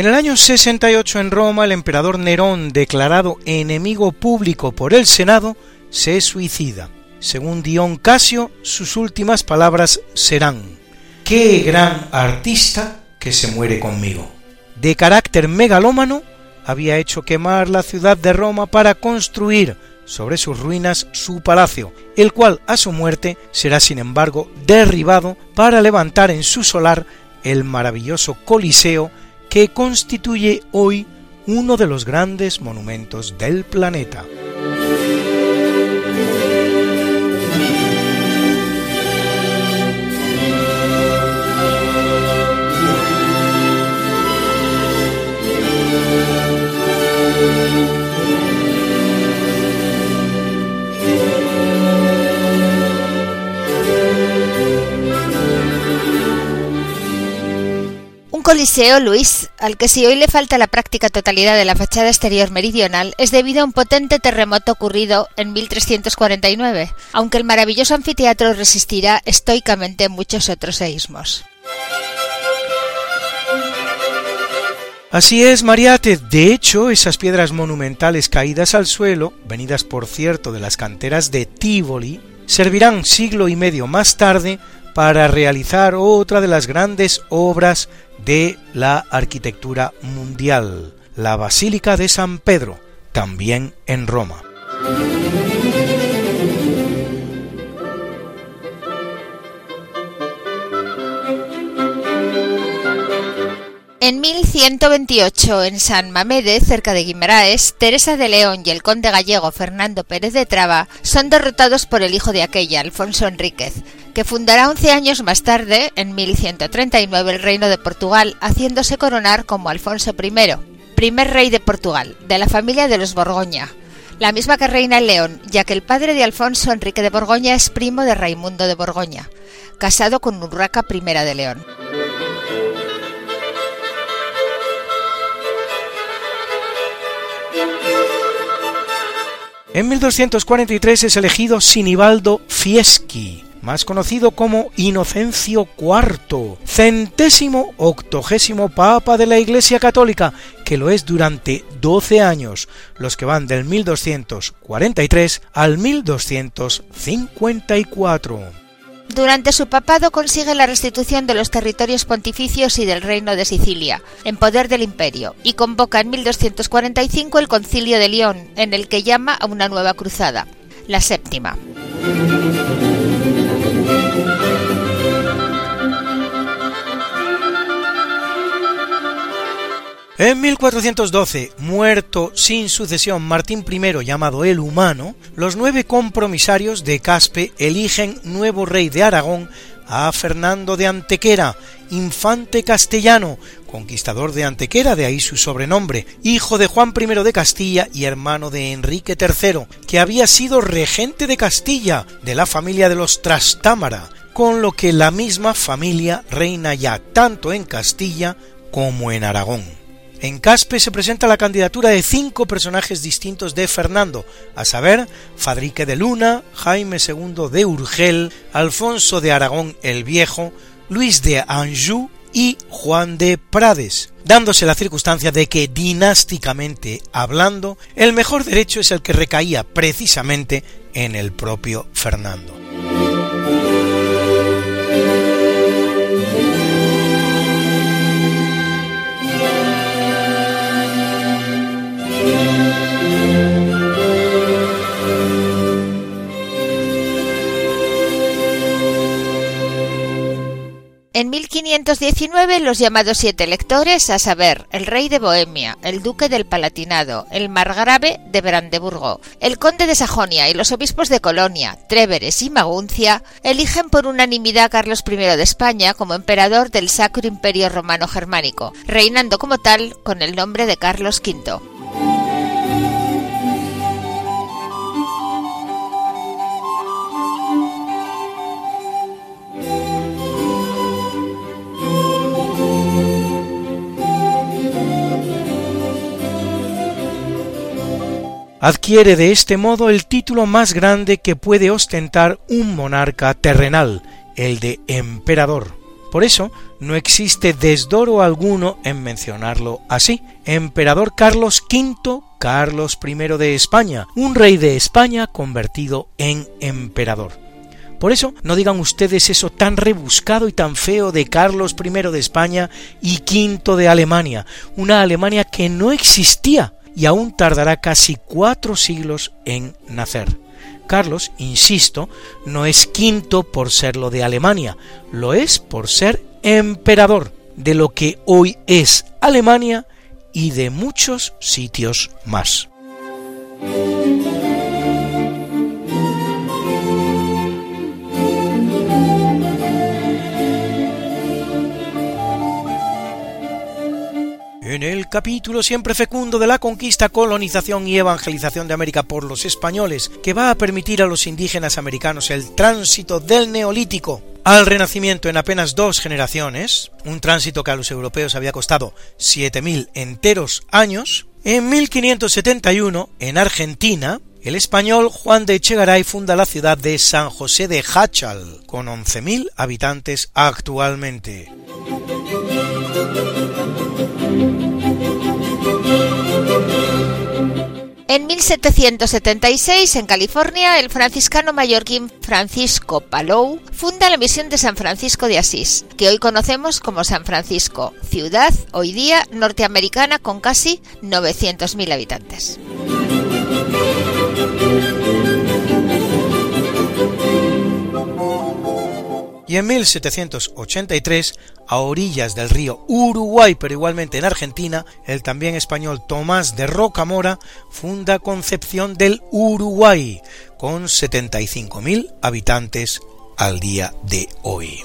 En el año 68 en Roma, el emperador Nerón, declarado enemigo público por el Senado, se suicida. Según Dion Casio, sus últimas palabras serán: ¡Qué gran artista que se muere conmigo! De carácter megalómano, había hecho quemar la ciudad de Roma para construir sobre sus ruinas su palacio, el cual a su muerte será sin embargo derribado para levantar en su solar el maravilloso Coliseo que constituye hoy uno de los grandes monumentos del planeta. Coliseo, Luis, al que si hoy le falta la práctica totalidad de la fachada exterior meridional, es debido a un potente terremoto ocurrido en 1349, aunque el maravilloso anfiteatro resistirá estoicamente muchos otros seísmos. Así es, Mariate. De hecho, esas piedras monumentales caídas al suelo, venidas por cierto de las canteras de Tívoli, servirán siglo y medio más tarde para realizar otra de las grandes obras de la arquitectura mundial, la Basílica de San Pedro, también en Roma. En 1128, en San Mamede, cerca de Guimaraes, Teresa de León y el conde gallego Fernando Pérez de Traba son derrotados por el hijo de aquella, Alfonso Enríquez, que fundará 11 años más tarde, en 1139, el reino de Portugal, haciéndose coronar como Alfonso I, primer rey de Portugal, de la familia de los Borgoña, la misma que reina en León, ya que el padre de Alfonso Enrique de Borgoña es primo de Raimundo de Borgoña, casado con Urraca I de León. En 1243 es elegido Sinibaldo Fieschi, más conocido como Inocencio IV, centésimo octogésimo papa de la Iglesia Católica, que lo es durante 12 años, los que van del 1243 al 1254. Durante su papado consigue la restitución de los territorios pontificios y del reino de Sicilia, en poder del imperio, y convoca en 1245 el concilio de León, en el que llama a una nueva cruzada, la séptima. En 1412, muerto sin sucesión Martín I llamado el Humano, los nueve compromisarios de Caspe eligen nuevo rey de Aragón a Fernando de Antequera, infante castellano, conquistador de Antequera, de ahí su sobrenombre, hijo de Juan I de Castilla y hermano de Enrique III, que había sido regente de Castilla, de la familia de los Trastámara, con lo que la misma familia reina ya tanto en Castilla como en Aragón. En Caspe se presenta la candidatura de cinco personajes distintos de Fernando, a saber, Fadrique de Luna, Jaime II de Urgel, Alfonso de Aragón el Viejo, Luis de Anjou y Juan de Prades, dándose la circunstancia de que dinásticamente hablando, el mejor derecho es el que recaía precisamente en el propio Fernando. En 1519 los llamados siete electores, a saber, el rey de Bohemia, el duque del Palatinado, el margrave de Brandeburgo, el conde de Sajonia y los obispos de Colonia, Tréveres y Maguncia, eligen por unanimidad a Carlos I de España como emperador del Sacro Imperio Romano Germánico, reinando como tal con el nombre de Carlos V. adquiere de este modo el título más grande que puede ostentar un monarca terrenal, el de emperador. Por eso no existe desdoro alguno en mencionarlo así. Emperador Carlos V, Carlos I de España, un rey de España convertido en emperador. Por eso no digan ustedes eso tan rebuscado y tan feo de Carlos I de España y V de Alemania, una Alemania que no existía y aún tardará casi cuatro siglos en nacer. Carlos, insisto, no es quinto por ser lo de Alemania, lo es por ser emperador de lo que hoy es Alemania y de muchos sitios más. En el capítulo siempre fecundo de la conquista, colonización y evangelización de América por los españoles, que va a permitir a los indígenas americanos el tránsito del neolítico al renacimiento en apenas dos generaciones, un tránsito que a los europeos había costado 7.000 enteros años, en 1571, en Argentina, el español Juan de Echegaray funda la ciudad de San José de Hachal, con 11.000 habitantes actualmente. En 1776, en California, el franciscano mallorquín Francisco Palou funda la misión de San Francisco de Asís, que hoy conocemos como San Francisco, ciudad hoy día norteamericana con casi 900.000 habitantes. Y en 1783, a orillas del río Uruguay, pero igualmente en Argentina, el también español Tomás de Rocamora funda Concepción del Uruguay, con 75.000 habitantes al día de hoy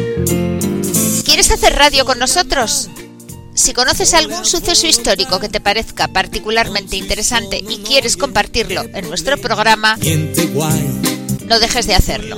¿Quieres hacer radio con nosotros? Si conoces algún suceso histórico que te parezca particularmente interesante y quieres compartirlo en nuestro programa, no dejes de hacerlo.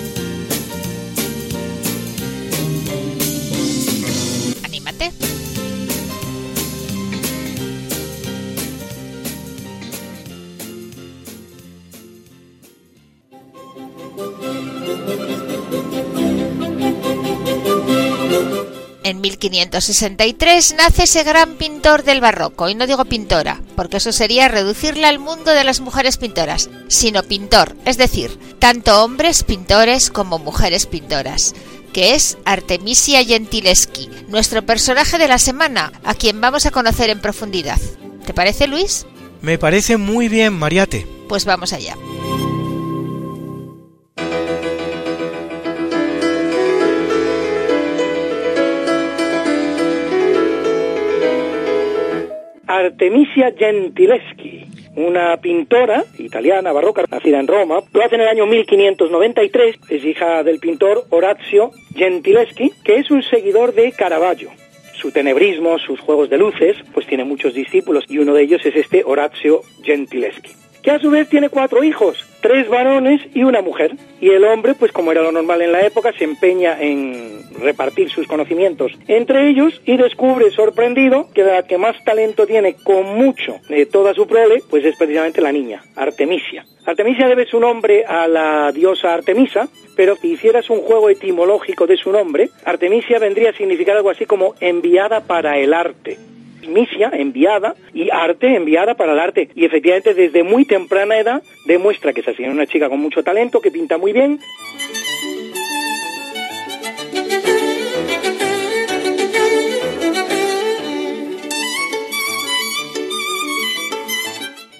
1563 nace ese gran pintor del barroco, y no digo pintora, porque eso sería reducirla al mundo de las mujeres pintoras, sino pintor, es decir, tanto hombres pintores como mujeres pintoras, que es Artemisia Gentileschi, nuestro personaje de la semana, a quien vamos a conocer en profundidad. ¿Te parece, Luis? Me parece muy bien, Mariate. Pues vamos allá. Artemisia Gentileschi, una pintora italiana barroca nacida en Roma. Lo hace en el año 1593, es hija del pintor Orazio Gentileschi, que es un seguidor de Caravaggio. Su tenebrismo, sus juegos de luces, pues tiene muchos discípulos y uno de ellos es este Orazio Gentileschi que a su vez tiene cuatro hijos, tres varones y una mujer. Y el hombre, pues como era lo normal en la época, se empeña en repartir sus conocimientos entre ellos y descubre sorprendido que la que más talento tiene con mucho de toda su prole, pues es precisamente la niña, Artemisia. Artemisia debe su nombre a la diosa Artemisa, pero si hicieras un juego etimológico de su nombre, Artemisia vendría a significar algo así como enviada para el arte misia enviada y arte enviada para el arte. Y efectivamente desde muy temprana edad demuestra que es así, una chica con mucho talento, que pinta muy bien.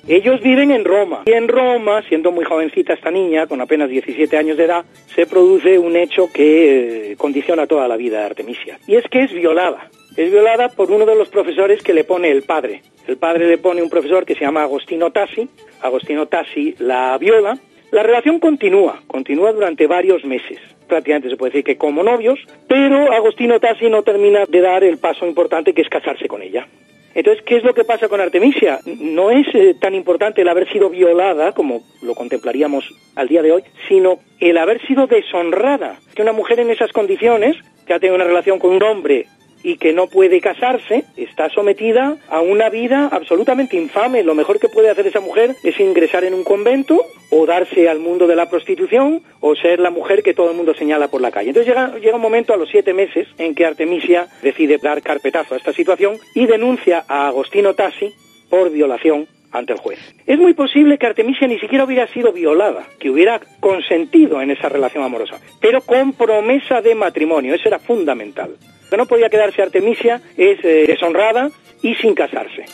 Ellos viven en Roma. Y en Roma, siendo muy jovencita esta niña, con apenas 17 años de edad, se produce un hecho que eh, condiciona toda la vida de Artemisia. Y es que es violada es violada por uno de los profesores que le pone el padre. El padre le pone un profesor que se llama Agostino Tassi, Agostino Tassi la viola. La relación continúa, continúa durante varios meses. Prácticamente se puede decir que como novios, pero Agostino Tassi no termina de dar el paso importante que es casarse con ella. Entonces, ¿qué es lo que pasa con Artemisia? No es eh, tan importante el haber sido violada, como lo contemplaríamos al día de hoy, sino el haber sido deshonrada. Que una mujer en esas condiciones, que ha tenido una relación con un hombre y que no puede casarse, está sometida a una vida absolutamente infame. Lo mejor que puede hacer esa mujer es ingresar en un convento o darse al mundo de la prostitución o ser la mujer que todo el mundo señala por la calle. Entonces llega, llega un momento a los siete meses en que Artemisia decide dar carpetazo a esta situación y denuncia a Agostino Tassi por violación ante el juez. Es muy posible que Artemisia ni siquiera hubiera sido violada, que hubiera consentido en esa relación amorosa, pero con promesa de matrimonio, eso era fundamental que no podía quedarse Artemisia es eh, deshonrada y sin casarse.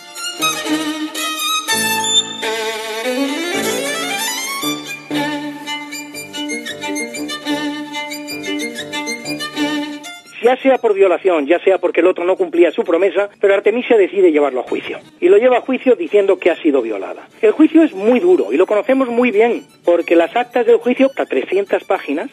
ya sea por violación, ya sea porque el otro no cumplía su promesa, pero Artemisia decide llevarlo a juicio. Y lo lleva a juicio diciendo que ha sido violada. El juicio es muy duro y lo conocemos muy bien, porque las actas del juicio, hasta 300 páginas,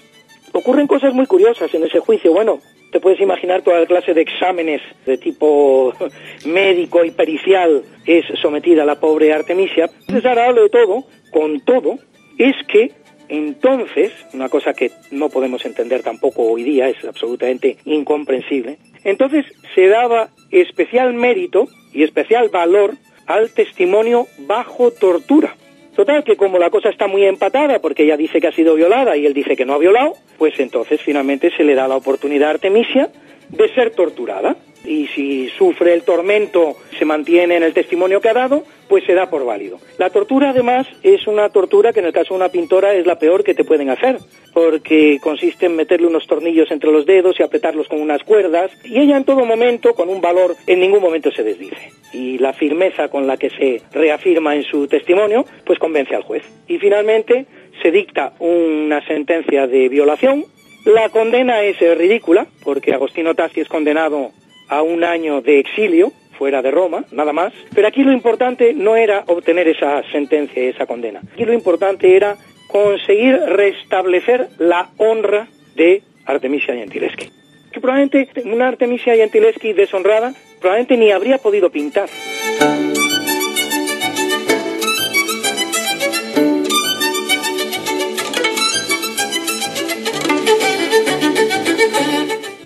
ocurren cosas muy curiosas en ese juicio. Bueno, te puedes imaginar toda la clase de exámenes de tipo médico y pericial es sometida la pobre Artemisia. Desagradable de todo, con todo, es que entonces, una cosa que no podemos entender tampoco hoy día, es absolutamente incomprensible, entonces se daba especial mérito y especial valor al testimonio bajo tortura. Total, que como la cosa está muy empatada, porque ella dice que ha sido violada y él dice que no ha violado, pues entonces finalmente se le da la oportunidad a Artemisia de ser torturada y si sufre el tormento, se mantiene en el testimonio que ha dado, pues se da por válido. La tortura además es una tortura que en el caso de una pintora es la peor que te pueden hacer, porque consiste en meterle unos tornillos entre los dedos y apretarlos con unas cuerdas, y ella en todo momento, con un valor, en ningún momento se desdice. Y la firmeza con la que se reafirma en su testimonio, pues convence al juez. Y finalmente se dicta una sentencia de violación, la condena es ridícula, porque Agostino Tassi es condenado a un año de exilio fuera de Roma, nada más. Pero aquí lo importante no era obtener esa sentencia, esa condena. Aquí lo importante era conseguir restablecer la honra de Artemisia Gentileschi. que probablemente una Artemisia Gentileschi deshonrada probablemente ni habría podido pintar.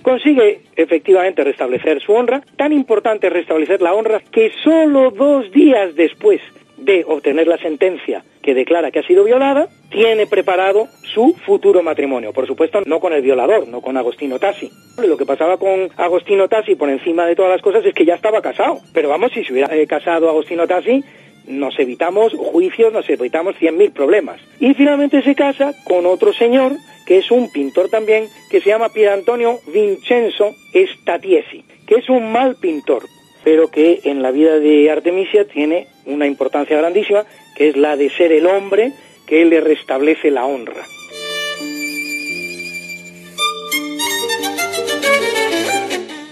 Consigue efectivamente restablecer su honra. Tan importante es restablecer la honra que solo dos días después de obtener la sentencia que declara que ha sido violada, tiene preparado su futuro matrimonio. Por supuesto, no con el violador, no con Agostino Tassi. Lo que pasaba con Agostino Tassi, por encima de todas las cosas, es que ya estaba casado. Pero vamos, si se hubiera eh, casado Agostino Tassi, nos evitamos juicios, nos evitamos 100.000 problemas. Y finalmente se casa con otro señor que es un pintor también, que se llama Pier Antonio Vincenzo Statiesi, que es un mal pintor, pero que en la vida de Artemisia tiene una importancia grandísima, que es la de ser el hombre que le restablece la honra.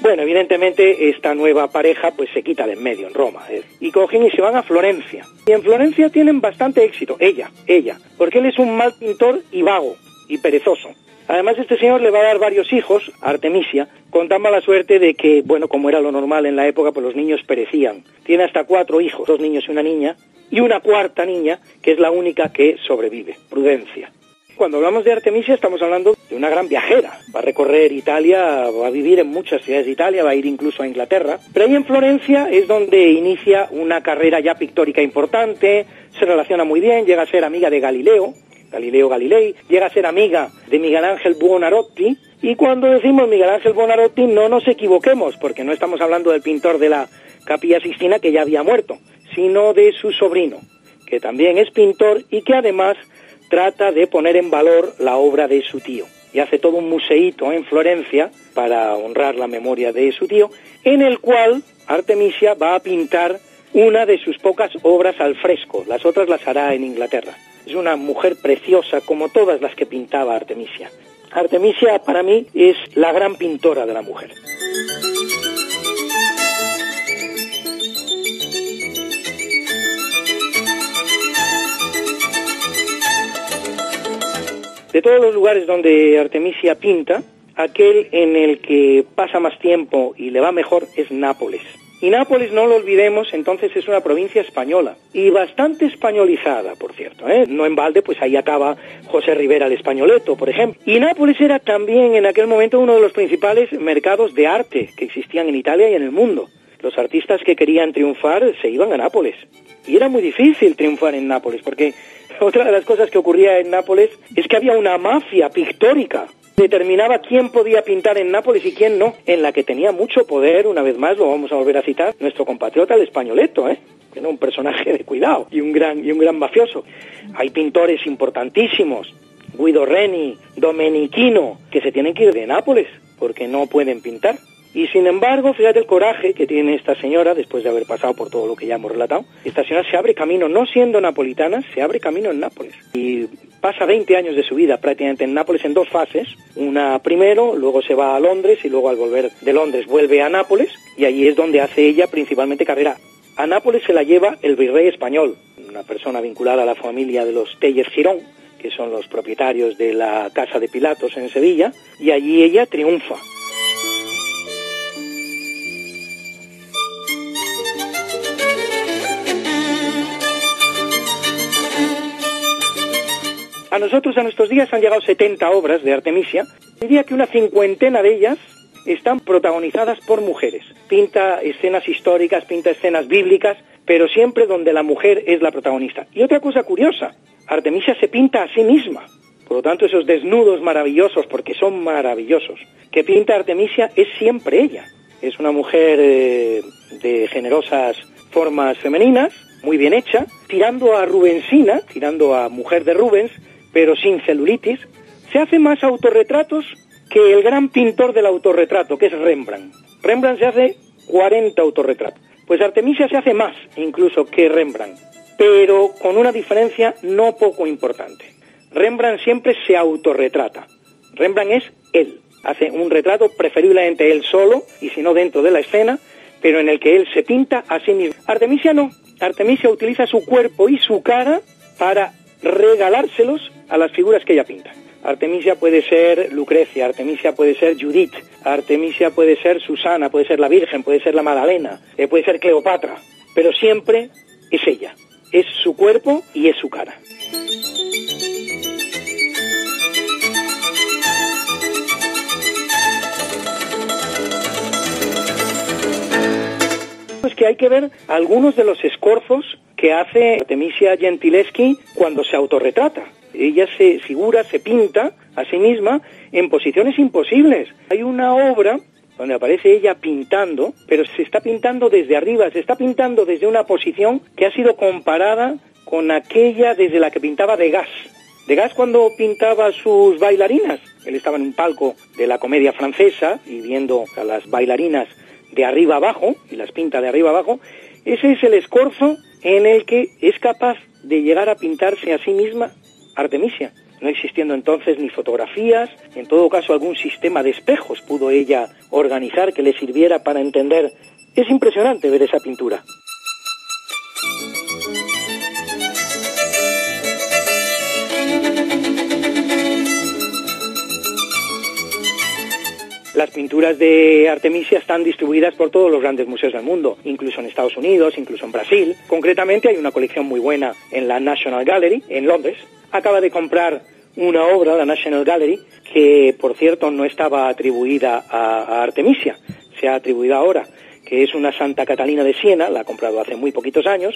Bueno, evidentemente esta nueva pareja pues se quita de en medio en Roma ¿eh? y cogen y se van a Florencia. Y en Florencia tienen bastante éxito, ella, ella, porque él es un mal pintor y vago, y perezoso. Además, este señor le va a dar varios hijos Artemisia, con tan mala suerte de que, bueno, como era lo normal en la época, pues los niños perecían. Tiene hasta cuatro hijos, dos niños y una niña, y una cuarta niña, que es la única que sobrevive, Prudencia. Cuando hablamos de Artemisia estamos hablando de una gran viajera. Va a recorrer Italia, va a vivir en muchas ciudades de Italia, va a ir incluso a Inglaterra. Pero ahí en Florencia es donde inicia una carrera ya pictórica importante, se relaciona muy bien, llega a ser amiga de Galileo, Galileo Galilei, llega a ser amiga de Miguel Ángel Buonarroti, y cuando decimos Miguel Ángel Buonarroti no nos equivoquemos, porque no estamos hablando del pintor de la Capilla Sixtina que ya había muerto, sino de su sobrino, que también es pintor y que además trata de poner en valor la obra de su tío. Y hace todo un museíto en Florencia para honrar la memoria de su tío, en el cual Artemisia va a pintar una de sus pocas obras al fresco, las otras las hará en Inglaterra. Es una mujer preciosa como todas las que pintaba Artemisia. Artemisia para mí es la gran pintora de la mujer. De todos los lugares donde Artemisia pinta, aquel en el que pasa más tiempo y le va mejor es Nápoles. Y Nápoles, no lo olvidemos, entonces es una provincia española y bastante españolizada, por cierto. ¿eh? No en balde, pues ahí acaba José Rivera el españoleto, por ejemplo. Y Nápoles era también en aquel momento uno de los principales mercados de arte que existían en Italia y en el mundo. Los artistas que querían triunfar se iban a Nápoles. Y era muy difícil triunfar en Nápoles, porque otra de las cosas que ocurría en Nápoles es que había una mafia pictórica determinaba quién podía pintar en Nápoles y quién no, en la que tenía mucho poder, una vez más lo vamos a volver a citar, nuestro compatriota el españoleto, ¿eh? que era un personaje de cuidado y un gran, y un gran mafioso. Hay pintores importantísimos, Guido Reni, Domenichino, que se tienen que ir de Nápoles porque no pueden pintar. Y sin embargo, fíjate el coraje que tiene esta señora después de haber pasado por todo lo que ya hemos relatado. Esta señora se abre camino, no siendo napolitana, se abre camino en Nápoles. Y pasa 20 años de su vida prácticamente en Nápoles en dos fases. Una primero, luego se va a Londres y luego al volver de Londres vuelve a Nápoles y allí es donde hace ella principalmente carrera. A Nápoles se la lleva el virrey español, una persona vinculada a la familia de los Teller Girón, que son los propietarios de la Casa de Pilatos en Sevilla, y allí ella triunfa. A nosotros, a nuestros días, han llegado 70 obras de Artemisia. Diría que una cincuentena de ellas están protagonizadas por mujeres. Pinta escenas históricas, pinta escenas bíblicas, pero siempre donde la mujer es la protagonista. Y otra cosa curiosa, Artemisia se pinta a sí misma. Por lo tanto, esos desnudos maravillosos, porque son maravillosos, que pinta Artemisia es siempre ella. Es una mujer eh, de generosas formas femeninas, muy bien hecha, tirando a Rubensina, tirando a mujer de Rubens, pero sin celulitis, se hace más autorretratos que el gran pintor del autorretrato, que es Rembrandt. Rembrandt se hace 40 autorretratos. Pues Artemisia se hace más incluso que Rembrandt, pero con una diferencia no poco importante. Rembrandt siempre se autorretrata. Rembrandt es él. Hace un retrato preferiblemente él solo, y si no dentro de la escena, pero en el que él se pinta a sí mismo. Artemisia no. Artemisia utiliza su cuerpo y su cara para regalárselos a las figuras que ella pinta. Artemisia puede ser Lucrecia, Artemisia puede ser Judith, Artemisia puede ser Susana, puede ser la Virgen, puede ser la Magdalena, eh, puede ser Cleopatra, pero siempre es ella, es su cuerpo y es su cara. Que hay que ver algunos de los escorzos que hace Artemisia Gentileschi cuando se autorretrata. Ella se figura, se pinta a sí misma en posiciones imposibles. Hay una obra donde aparece ella pintando, pero se está pintando desde arriba, se está pintando desde una posición que ha sido comparada con aquella desde la que pintaba Degas. Degas cuando pintaba sus bailarinas, él estaba en un palco de la comedia francesa y viendo a las bailarinas de arriba abajo, y las pinta de arriba abajo, ese es el escorzo en el que es capaz de llegar a pintarse a sí misma Artemisia, no existiendo entonces ni fotografías, en todo caso algún sistema de espejos pudo ella organizar que le sirviera para entender. Es impresionante ver esa pintura. Las pinturas de Artemisia están distribuidas por todos los grandes museos del mundo, incluso en Estados Unidos, incluso en Brasil. Concretamente hay una colección muy buena en la National Gallery, en Londres. Acaba de comprar una obra, la National Gallery, que por cierto no estaba atribuida a, Artemisia, se ha atribuido ahora, que es una Santa Catalina de Siena, la ha comprado hace muy poquitos años.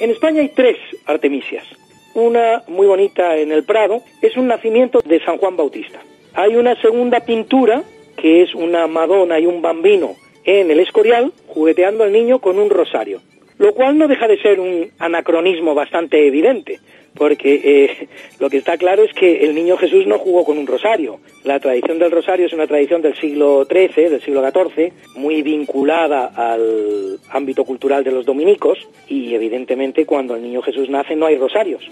En España hay tres Artemisias. Una muy bonita en el Prado es un nacimiento de San Juan Bautista. Hay una segunda pintura que es una Madonna y un bambino en el Escorial jugueteando al niño con un rosario, lo cual no deja de ser un anacronismo bastante evidente, porque eh, lo que está claro es que el niño Jesús no jugó con un rosario. La tradición del rosario es una tradición del siglo XIII, del siglo XIV, muy vinculada al ámbito cultural de los dominicos y evidentemente cuando el niño Jesús nace no hay rosarios.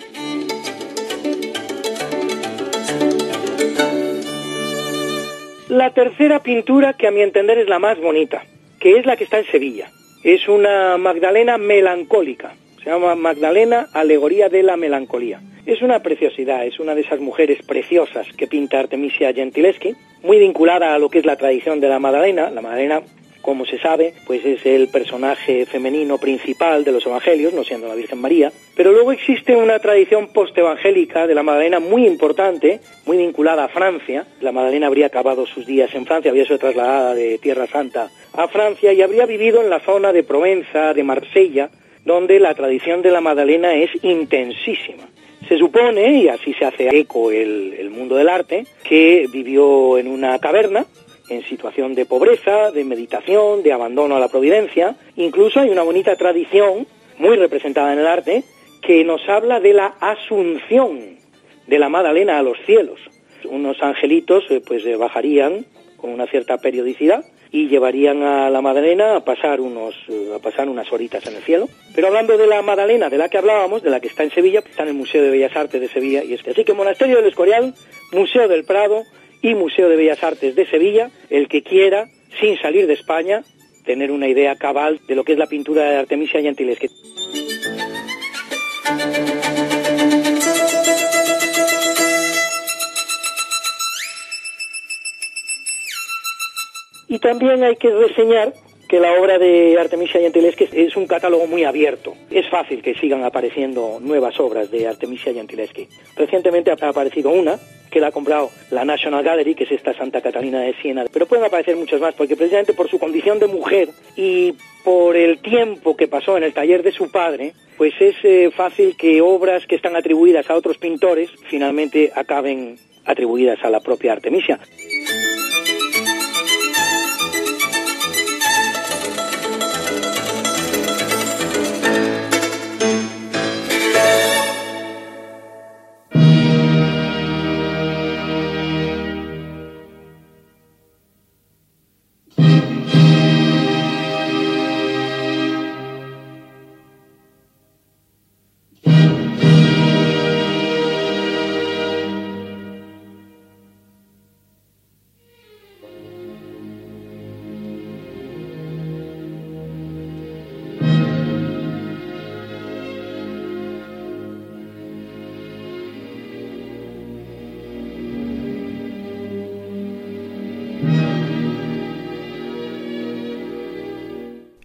La tercera pintura, que a mi entender es la más bonita, que es la que está en Sevilla. Es una Magdalena melancólica. Llama Magdalena, alegoría de la melancolía. Es una preciosidad, es una de esas mujeres preciosas que pinta Artemisia Gentileschi, muy vinculada a lo que es la tradición de la Magdalena. La Magdalena como se sabe, pues es el personaje femenino principal de los evangelios, no siendo la Virgen María. Pero luego existe una tradición postevangélica de la Magdalena muy importante, muy vinculada a Francia. La Magdalena habría acabado sus días en Francia, había sido trasladada de Tierra Santa a Francia y habría vivido en la zona de Provenza, de Marsella, donde la tradición de la Magdalena es intensísima. Se supone, y así se hace eco el, el mundo del arte, que vivió en una caverna, en situación de pobreza, de meditación, de abandono a la providencia. Incluso hay una bonita tradición, muy representada en el arte, que nos habla de la asunción de la Magdalena a los cielos. Unos angelitos eh, pues eh, bajarían con una cierta periodicidad y llevarían a la Magdalena a pasar unos eh, a pasar unas horitas en el cielo. Pero hablando de la Magdalena de la que hablábamos, de la que está en Sevilla, está en el Museo de Bellas Artes de Sevilla y este. Así que Monasterio del Escorial, Museo del Prado, y Museo de Bellas Artes de Sevilla, el que quiera, sin salir de España, tener una idea cabal de lo que es la pintura de Artemisia Gentileschi. Y también hay que reseñar que la obra de Artemisia Gentileschi es un catálogo muy abierto. Es fácil que sigan apareciendo nuevas obras de Artemisia Gentileschi. Recientemente ha aparecido una que la ha comprado la National Gallery, que es esta Santa Catalina de Siena, pero pueden aparecer muchas más, porque precisamente por su condición de mujer y por el tiempo que pasó en el taller de su padre, pues es eh, fácil que obras que están atribuidas a otros pintores finalmente acaben atribuidas a la propia Artemisia.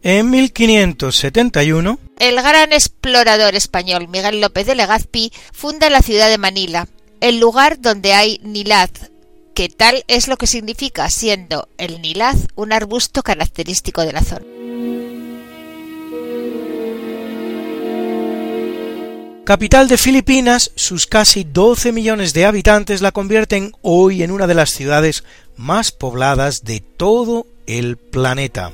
En 1571, el gran explorador español Miguel López de Legazpi funda la ciudad de Manila, el lugar donde hay nilaz, que tal es lo que significa, siendo el nilaz un arbusto característico de la zona. Capital de Filipinas, sus casi 12 millones de habitantes la convierten hoy en una de las ciudades más pobladas de todo el planeta.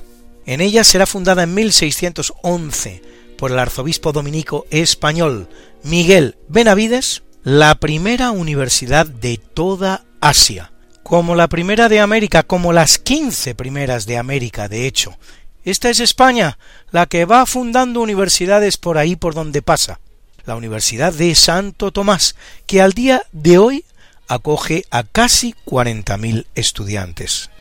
En ella será fundada en 1611 por el arzobispo dominico español Miguel Benavides la primera universidad de toda Asia, como la primera de América, como las quince primeras de América, de hecho. Esta es España, la que va fundando universidades por ahí por donde pasa. La Universidad de Santo Tomás, que al día de hoy acoge a casi cuarenta mil estudiantes.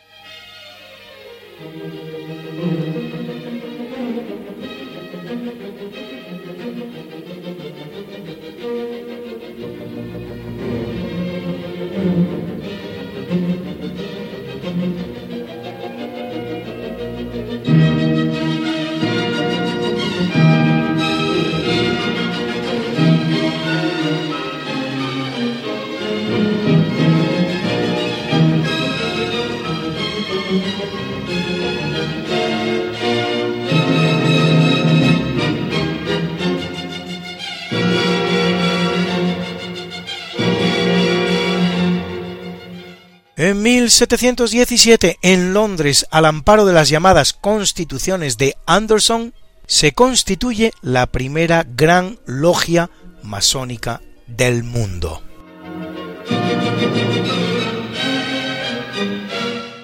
En 1717, en Londres, al amparo de las llamadas constituciones de Anderson, se constituye la primera gran logia masónica del mundo.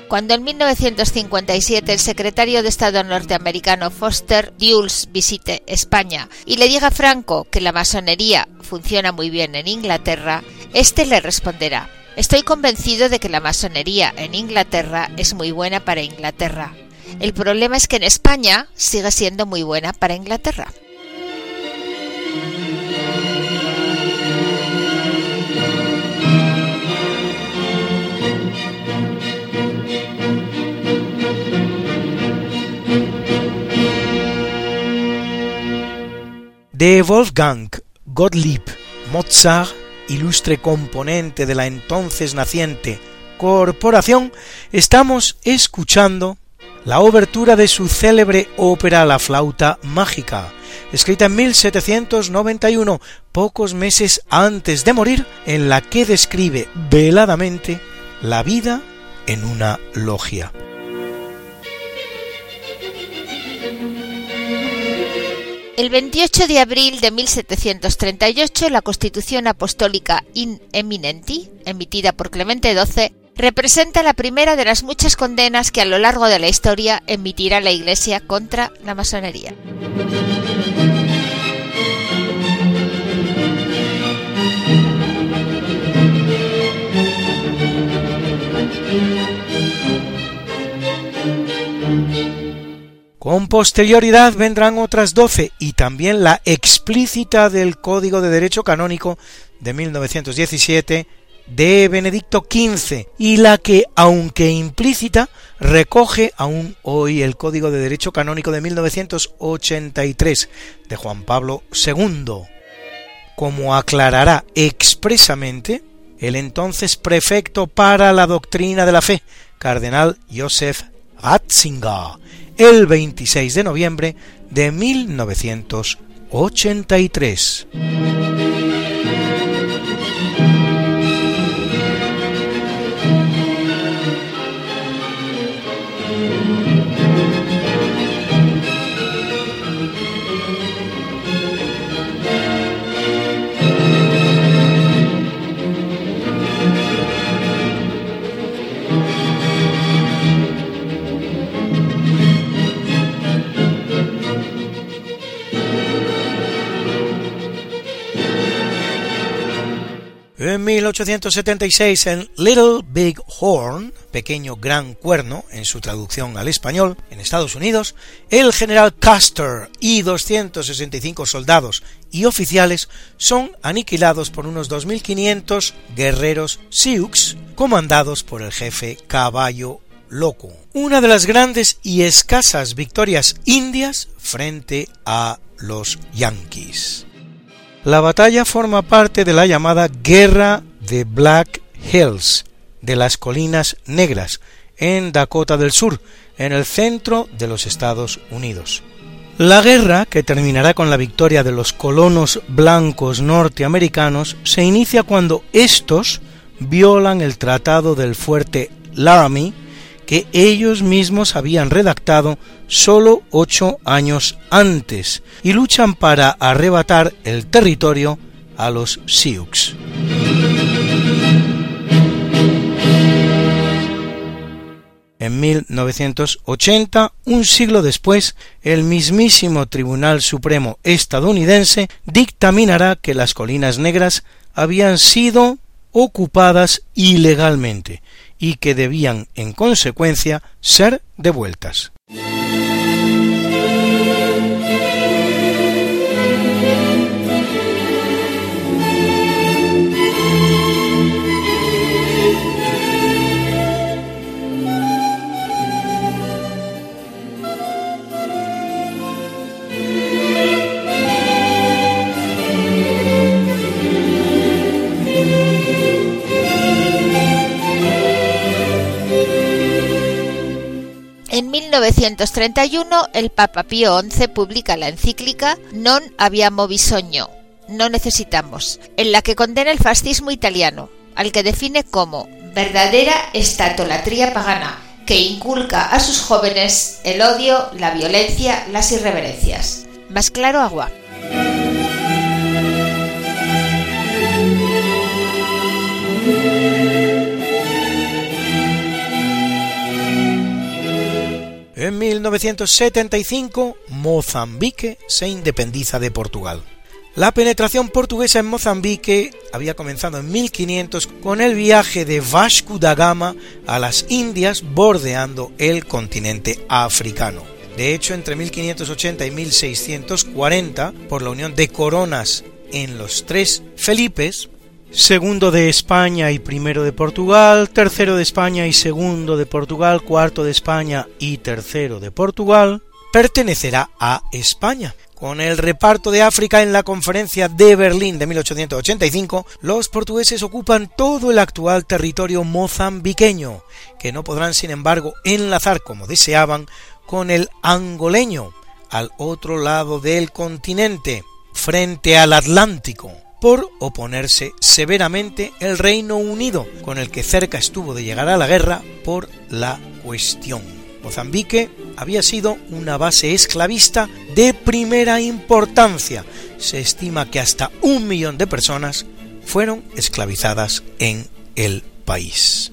Cuando en 1957 el secretario de Estado norteamericano Foster Dulles visite España y le diga a Franco que la masonería funciona muy bien en Inglaterra, este le responderá Estoy convencido de que la masonería en Inglaterra es muy buena para Inglaterra. El problema es que en España sigue siendo muy buena para Inglaterra. De Wolfgang Gottlieb Mozart ilustre componente de la entonces naciente corporación, estamos escuchando la obertura de su célebre ópera La flauta mágica, escrita en 1791, pocos meses antes de morir, en la que describe veladamente la vida en una logia. El 28 de abril de 1738, la Constitución Apostólica In Eminenti, emitida por Clemente XII, representa la primera de las muchas condenas que a lo largo de la historia emitirá la Iglesia contra la masonería. Con posterioridad vendrán otras doce y también la explícita del Código de Derecho Canónico de 1917 de Benedicto XV y la que, aunque implícita, recoge aún hoy el Código de Derecho Canónico de 1983 de Juan Pablo II, como aclarará expresamente el entonces prefecto para la doctrina de la fe, cardenal Joseph Ratzinger, el 26 de noviembre de 1983. En 1876, en Little Big Horn, pequeño gran cuerno, en su traducción al español, en Estados Unidos, el general Custer y 265 soldados y oficiales son aniquilados por unos 2.500 guerreros Sioux, comandados por el jefe Caballo loco, una de las grandes y escasas victorias indias frente a los yankees. La batalla forma parte de la llamada Guerra de Black Hills, de las Colinas Negras, en Dakota del Sur, en el centro de los Estados Unidos. La guerra, que terminará con la victoria de los colonos blancos norteamericanos, se inicia cuando estos violan el tratado del fuerte Laramie que ellos mismos habían redactado solo ocho años antes y luchan para arrebatar el territorio a los Sioux. En 1980, un siglo después, el mismísimo Tribunal Supremo estadounidense dictaminará que las colinas negras habían sido ocupadas ilegalmente y que debían, en consecuencia, ser devueltas. En 1931 el Papa Pío XI publica la encíclica Non abbiamo bisogno, no necesitamos, en la que condena el fascismo italiano, al que define como verdadera estatolatría pagana, que inculca a sus jóvenes el odio, la violencia, las irreverencias. Más claro agua. En 1975, Mozambique se independiza de Portugal. La penetración portuguesa en Mozambique había comenzado en 1500 con el viaje de Vasco da Gama a las Indias bordeando el continente africano. De hecho, entre 1580 y 1640, por la unión de coronas en los tres Felipes, segundo de España y primero de Portugal, tercero de España y segundo de Portugal, cuarto de España y tercero de Portugal, pertenecerá a España. Con el reparto de África en la conferencia de Berlín de 1885, los portugueses ocupan todo el actual territorio mozambiqueño, que no podrán sin embargo enlazar como deseaban con el angoleño, al otro lado del continente, frente al Atlántico por oponerse severamente el Reino Unido, con el que cerca estuvo de llegar a la guerra por la cuestión. Mozambique había sido una base esclavista de primera importancia. Se estima que hasta un millón de personas fueron esclavizadas en el país.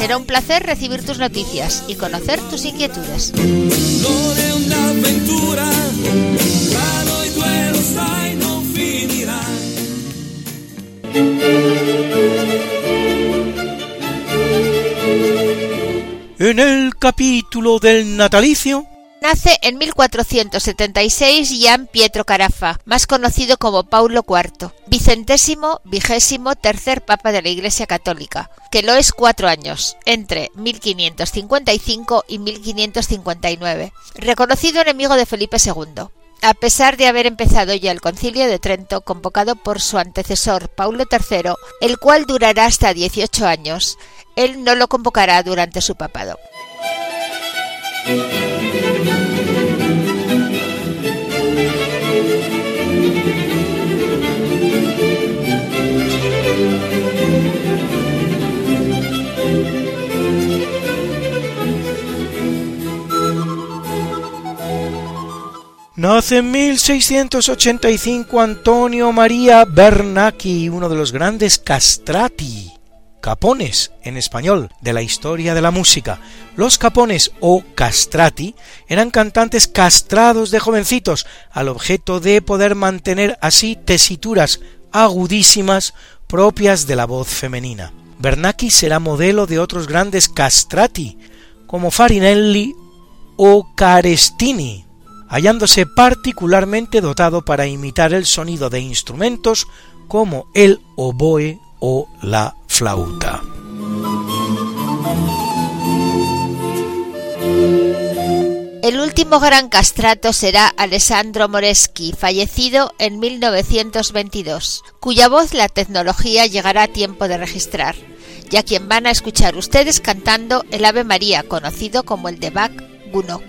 Será un placer recibir tus noticias y conocer tus inquietudes. En el capítulo del natalicio Nace en 1476 Gian Pietro Carafa, más conocido como Paulo IV, vicentésimo, vigésimo, tercer papa de la Iglesia Católica, que lo es cuatro años, entre 1555 y 1559, reconocido enemigo de Felipe II. A pesar de haber empezado ya el concilio de Trento convocado por su antecesor Paulo III, el cual durará hasta 18 años, él no lo convocará durante su papado. Nace en 1685 Antonio María Bernacchi, uno de los grandes castrati, capones en español, de la historia de la música. Los capones o castrati eran cantantes castrados de jovencitos, al objeto de poder mantener así tesituras agudísimas propias de la voz femenina. Bernacchi será modelo de otros grandes castrati, como Farinelli o Carestini, hallándose particularmente dotado para imitar el sonido de instrumentos como el oboe o la flauta. El último gran castrato será Alessandro Moreschi, fallecido en 1922, cuya voz la tecnología llegará a tiempo de registrar, ya quien van a escuchar ustedes cantando el Ave María, conocido como el de Bach Gounod.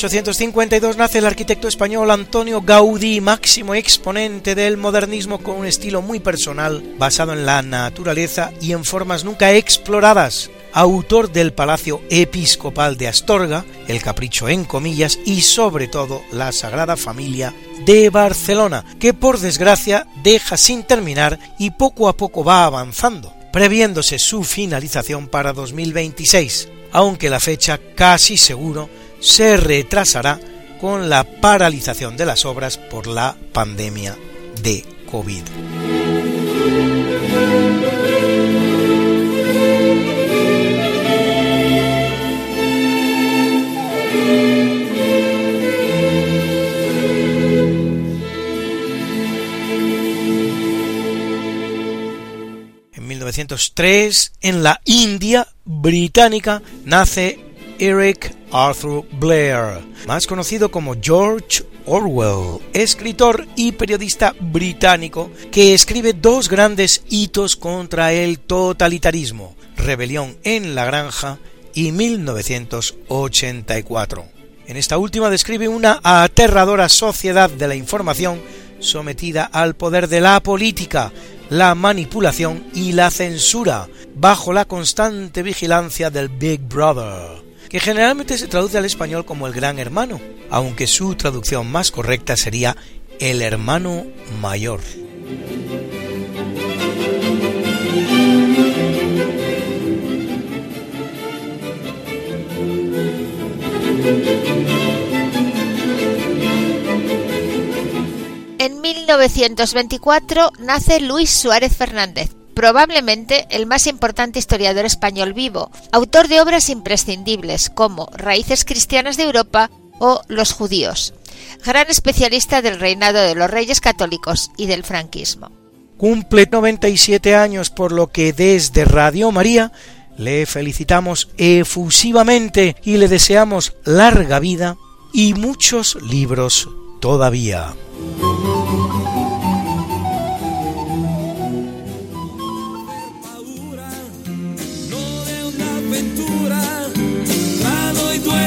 1852 nace el arquitecto español Antonio Gaudí, máximo exponente del modernismo con un estilo muy personal, basado en la naturaleza y en formas nunca exploradas. Autor del Palacio Episcopal de Astorga, El Capricho en comillas y sobre todo La Sagrada Familia de Barcelona, que por desgracia deja sin terminar y poco a poco va avanzando, previéndose su finalización para 2026, aunque la fecha casi seguro se retrasará con la paralización de las obras por la pandemia de COVID. En 1903, en la India británica, nace Eric Arthur Blair, más conocido como George Orwell, escritor y periodista británico que escribe dos grandes hitos contra el totalitarismo, Rebelión en la Granja y 1984. En esta última describe una aterradora sociedad de la información sometida al poder de la política, la manipulación y la censura, bajo la constante vigilancia del Big Brother, que generalmente se traduce al español como el Gran Hermano, aunque su traducción más correcta sería el Hermano Mayor. En 1924 nace Luis Suárez Fernández, probablemente el más importante historiador español vivo, autor de obras imprescindibles como Raíces cristianas de Europa o Los judíos, gran especialista del reinado de los reyes católicos y del franquismo. Cumple 97 años por lo que desde Radio María le felicitamos efusivamente y le deseamos larga vida y muchos libros todavía.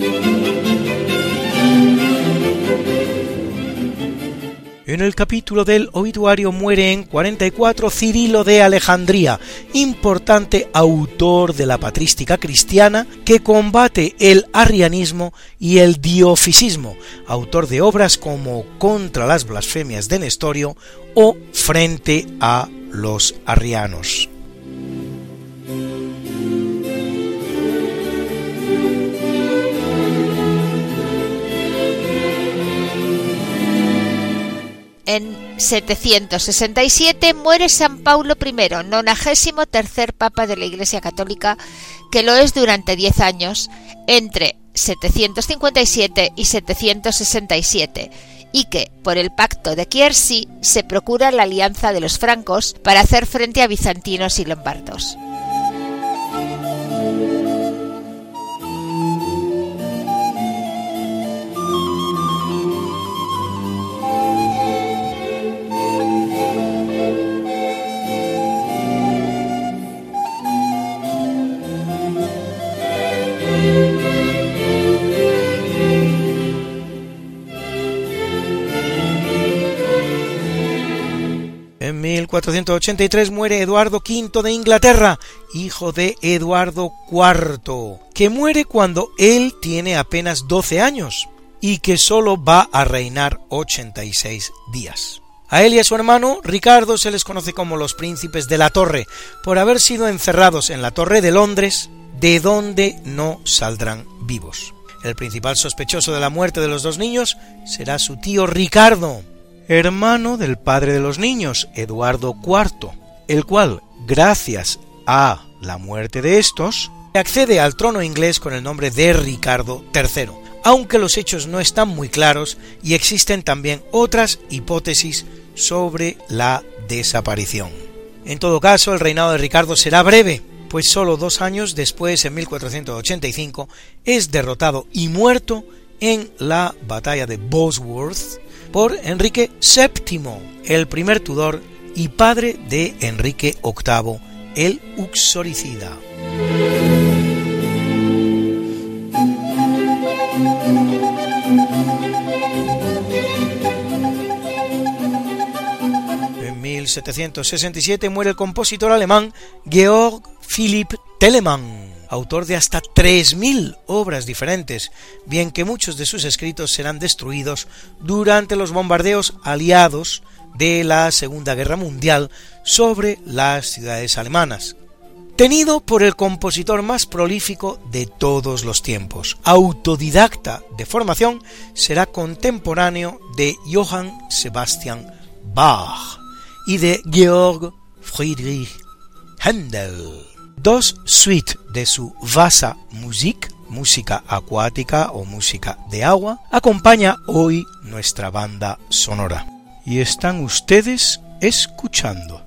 thank you. En el capítulo del obituario muere en 44 Cirilo de Alejandría, importante autor de la patrística cristiana que combate el arrianismo y el diofisismo, autor de obras como Contra las blasfemias de Nestorio o Frente a los arrianos. En 767 muere San Paulo I, nonagésimo tercer papa de la Iglesia Católica, que lo es durante 10 años, entre 757 y 767, y que, por el pacto de Kiersey, se procura la alianza de los francos para hacer frente a bizantinos y lombardos. 1483 muere Eduardo V de Inglaterra, hijo de Eduardo IV, que muere cuando él tiene apenas 12 años y que solo va a reinar 86 días. A él y a su hermano Ricardo se les conoce como los príncipes de la torre, por haber sido encerrados en la torre de Londres, de donde no saldrán vivos. El principal sospechoso de la muerte de los dos niños será su tío Ricardo, hermano del padre de los niños, Eduardo IV, el cual, gracias a la muerte de estos, accede al trono inglés con el nombre de Ricardo III, aunque los hechos no están muy claros y existen también otras hipótesis sobre la desaparición. En todo caso, el reinado de Ricardo será breve, pues solo dos años después, en 1485, es derrotado y muerto en la batalla de Bosworth por Enrique VII, el primer Tudor y padre de Enrique VIII, el uxoricida. En 1767 muere el compositor alemán Georg Philipp Telemann, autor de hasta 3.000 obras diferentes, bien que muchos de sus escritos serán destruidos durante los bombardeos aliados de la Segunda Guerra Mundial sobre las ciudades alemanas. Tenido por el compositor más prolífico de todos los tiempos, autodidacta de formación, será contemporáneo de Johann Sebastian Bach y de Georg Friedrich Händel. Dos suites de su Vasa Musik, música acuática o música de agua, acompaña hoy nuestra banda sonora. Y están ustedes escuchando.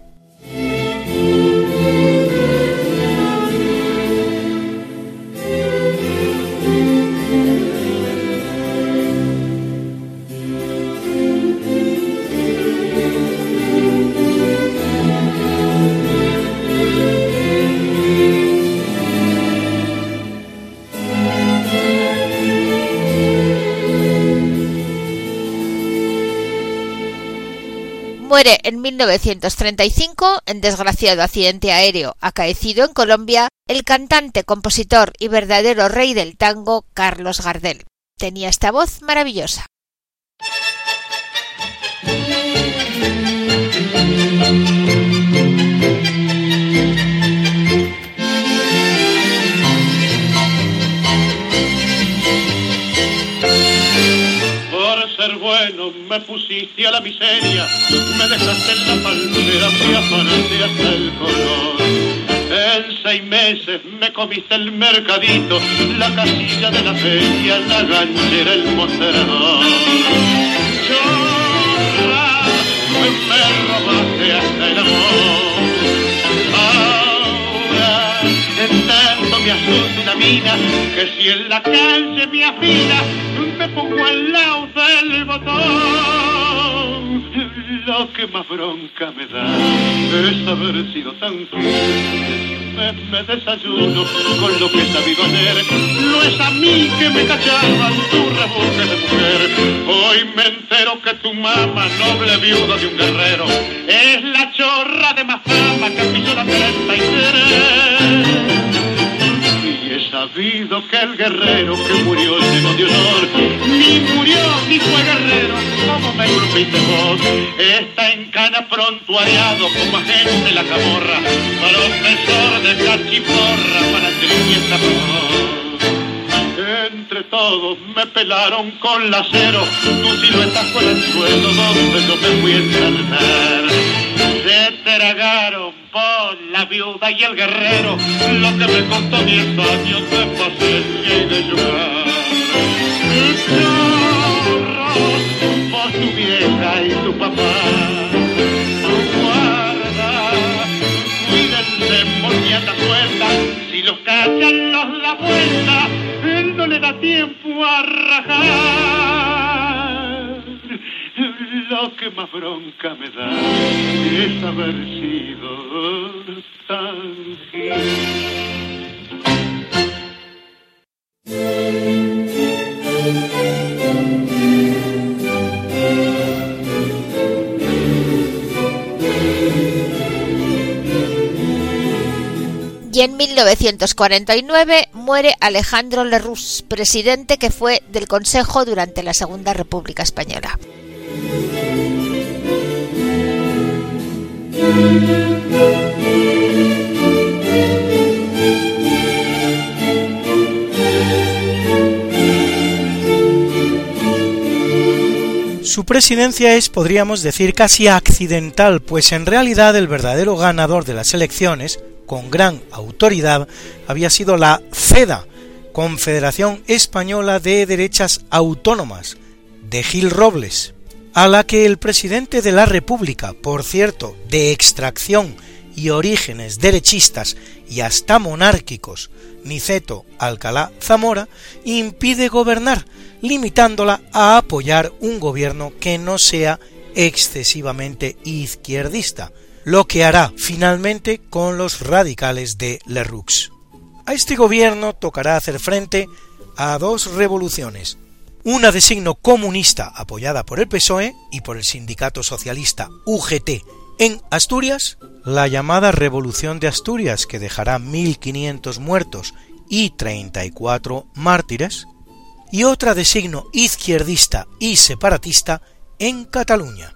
Muere en 1935 en desgraciado accidente aéreo acaecido en Colombia el cantante, compositor y verdadero rey del tango Carlos Gardel. Tenía esta voz maravillosa. Bueno me pusiste a la miseria, me dejaste en la palmera, me afanaste hasta el color. En seis meses me comiste el mercadito, la casilla de la feria, la ganchera, el mostrador. Chorra, me robaste hasta el amor. Tanto me asusta una mina, que si en la calle me afina, me pongo al lado del botón. Lo que más bronca me da es haber sido tan fiel. Me, desayuno con lo que he sabido hacer. No es a mí que me cachaban tu rebuje de mujer. Hoy me entero que tu mamá, noble viuda de un guerrero, es la chorra de más fama que pisó la 33 sabido que el guerrero que murió lleno de honor, ni murió ni fue guerrero, como me grupiste vos, está en cana prontuariado como agente la camorra, profesor de cachiporra para fiesta entre todos me pelaron con la cero, tu silueta fue el suelo donde yo me fui a ensalzar. Se tragaron por la viuda y el guerrero lo que me costó diez años de paciencia y de llorar. Por tu vieja y tu papá, guarda, cuídense por mi suelta, si los cachan los da vuelta no le da tiempo a rajar. Lo que más bronca me da es haber sido tan y en 1949 muere Alejandro Lerroux, presidente que fue del Consejo durante la Segunda República Española. Su presidencia es, podríamos decir, casi accidental, pues en realidad el verdadero ganador de las elecciones, con gran autoridad había sido la CEDA, Confederación Española de Derechas Autónomas, de Gil Robles, a la que el presidente de la República, por cierto, de extracción y orígenes derechistas y hasta monárquicos, Niceto Alcalá Zamora, impide gobernar, limitándola a apoyar un gobierno que no sea excesivamente izquierdista, lo que hará finalmente con los radicales de Lerroux. A este gobierno tocará hacer frente a dos revoluciones, una de signo comunista apoyada por el PSOE y por el sindicato socialista UGT en Asturias, la llamada Revolución de Asturias que dejará 1.500 muertos y 34 mártires, y otra de signo izquierdista y separatista en Cataluña.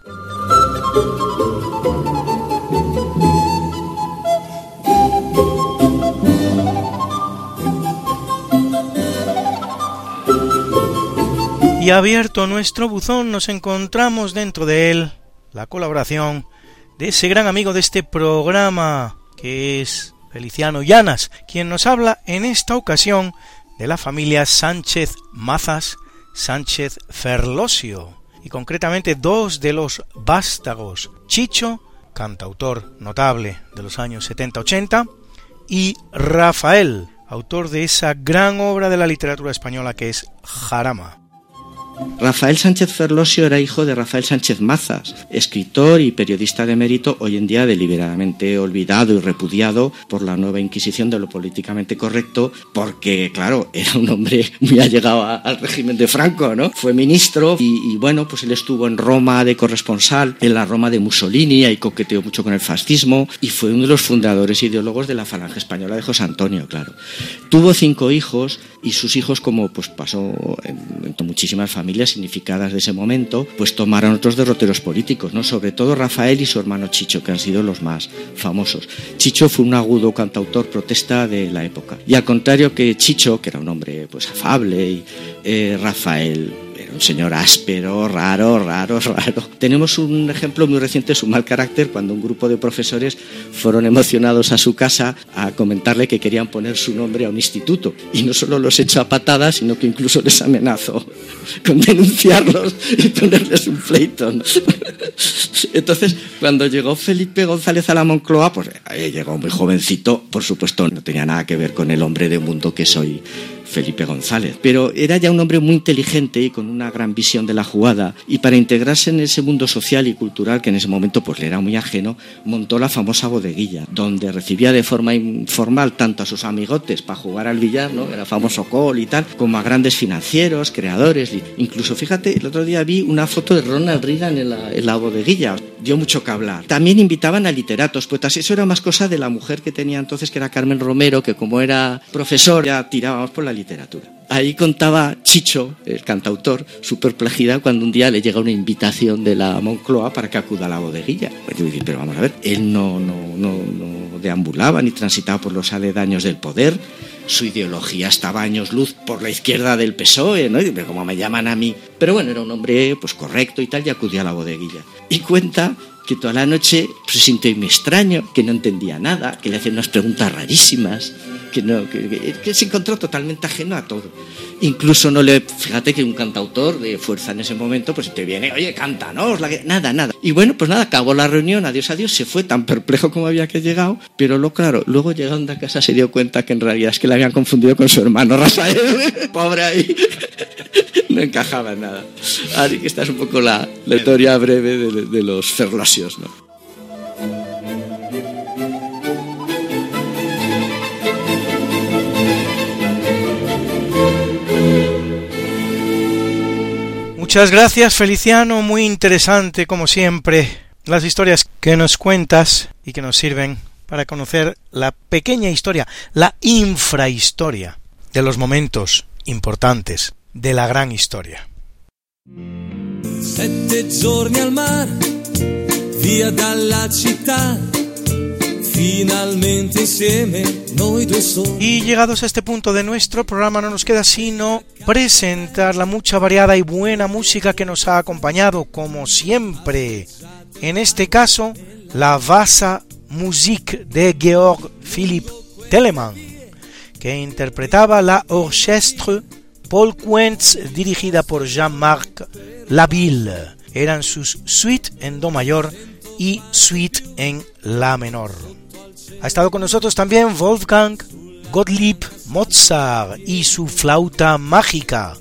Y abierto nuestro buzón nos encontramos dentro de él la colaboración de ese gran amigo de este programa, que es Feliciano Llanas, quien nos habla en esta ocasión de la familia Sánchez Mazas Sánchez Ferlosio, y concretamente dos de los vástagos, Chicho, cantautor notable de los años 70-80, y Rafael, autor de esa gran obra de la literatura española que es Jarama. Rafael Sánchez Ferlosio era hijo de Rafael Sánchez Mazas, escritor y periodista de mérito, hoy en día deliberadamente olvidado y repudiado por la nueva Inquisición de lo políticamente correcto, porque, claro, era un hombre muy allegado al régimen de Franco, ¿no? Fue ministro y, bueno, pues él estuvo en Roma de corresponsal, en la Roma de Mussolini, y coqueteó mucho con el fascismo y fue uno de los fundadores ideólogos de la Falange Española de José Antonio, claro. Tuvo cinco hijos y sus hijos, como pues pasó en, muchísimas familias significadas de ese momento, pues tomaron otros derroteros políticos, ¿no? Sobre todo Rafael y su hermano Chicho, que han sido los más famosos. Chicho fue un agudo cantautor protesta de la época. Y al contrario que Chicho, que era un hombre pues afable, eh, Rafael un señor áspero, raro, raro, raro. Tenemos un ejemplo muy reciente de su mal carácter cuando un grupo de profesores fueron emocionados a su casa a comentarle que querían poner su nombre a un instituto. Y no solo los echó a patadas, sino que incluso les amenazó con denunciarlos y ponerles un pleito. Entonces, cuando llegó Felipe González a la Moncloa, pues llegó muy jovencito, por supuesto no tenía nada que ver con el hombre de mundo que soy Felipe González. Pero era ya un hombre muy inteligente y con una gran visión de la jugada y para integrarse en ese mundo social y cultural que en ese momento pues le era muy ajeno, montó la famosa bodeguilla, donde recibía de forma informal tanto a sus amigotes para jugar al billar, ¿no? Era famoso col y tal, como a grandes financieros, creadores. Incluso, fíjate, el otro día vi una foto de Ronald Reagan en la, bodeguilla. Dio mucho que hablar. También invitaban a literatos, poetas. Eso era más cosa de la mujer que tenía entonces, que era Carmen Romero, que como era profesor, ya tirábamos por la literatura. Ahí contaba Chicho, el cantautor, su perplejidad cuando un día le llega una invitación de la Moncloa para que acuda a la bodeguilla. Pues pero vamos a ver, él no, no, no, no deambulaba ni transitaba por los aledaños del poder, su ideología estaba años luz por la izquierda del PSOE, ¿no? Pero como me llaman a mí. Pero bueno, era un hombre pues correcto y tal, y acudió a la bodeguilla. Y cuenta que toda la noche se sintió muy extraño, que no entendía nada, que le hacían unas preguntas rarísimas que, no, que, se encontró totalmente ajeno a todo. Incluso no le, fíjate que un cantautor de fuerza en ese momento, pues te viene, oye, cántanos, la nada, nada. Y bueno, pues nada, acabó la reunión, adiós, adiós, se fue tan perplejo como había que llegado, pero lo claro, luego llegando a casa se dio cuenta que en realidad es que le habían confundido con su hermano Rafael, pobre ahí, no encajaba en nada. Así que esta es un poco la, historia breve de, de los ferlosios, ¿no? Muchas gracias Feliciano, muy interesante como siempre las historias que nos cuentas y que nos sirven para conocer la pequeña historia, la infrahistoria de los momentos importantes de la gran historia. Finalmente Y llegados a este punto de nuestro programa no nos queda sino presentar la mucha variada y buena música que nos ha acompañado como siempre. En este caso, la Vasa Musik de Georg Philipp Telemann, que interpretaba la Orchestre Paul Quentz dirigida por Jean-Marc Labille. Eran sus suites en Do mayor y suite en La menor. Ha estado con nosotros también Wolfgang Gottlieb Mozart y su flauta mágica,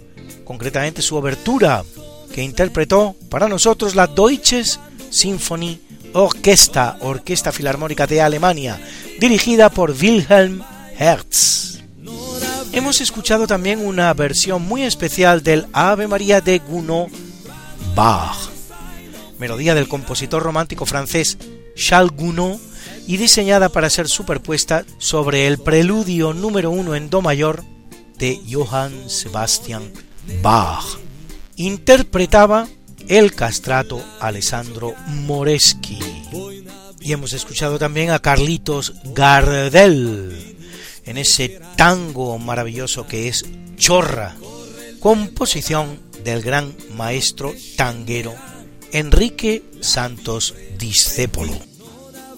concretamente su obertura, que interpretó para nosotros la Deutsches Symphony Orchestra, Orquesta Filarmónica de Alemania, dirigida por Wilhelm Hertz. Hemos escuchado también una versión muy especial del Ave María de Gounod Bach, melodía del compositor romántico francés Charles Gounod y diseñada para ser superpuesta sobre el preludio número uno en Do mayor de Johann Sebastian Bach. Interpretaba el castrato Alessandro Moreschi. Y hemos escuchado también a Carlitos Gardel en ese tango maravilloso que es Chorra, composición del gran maestro tanguero Enrique Santos Discépolo.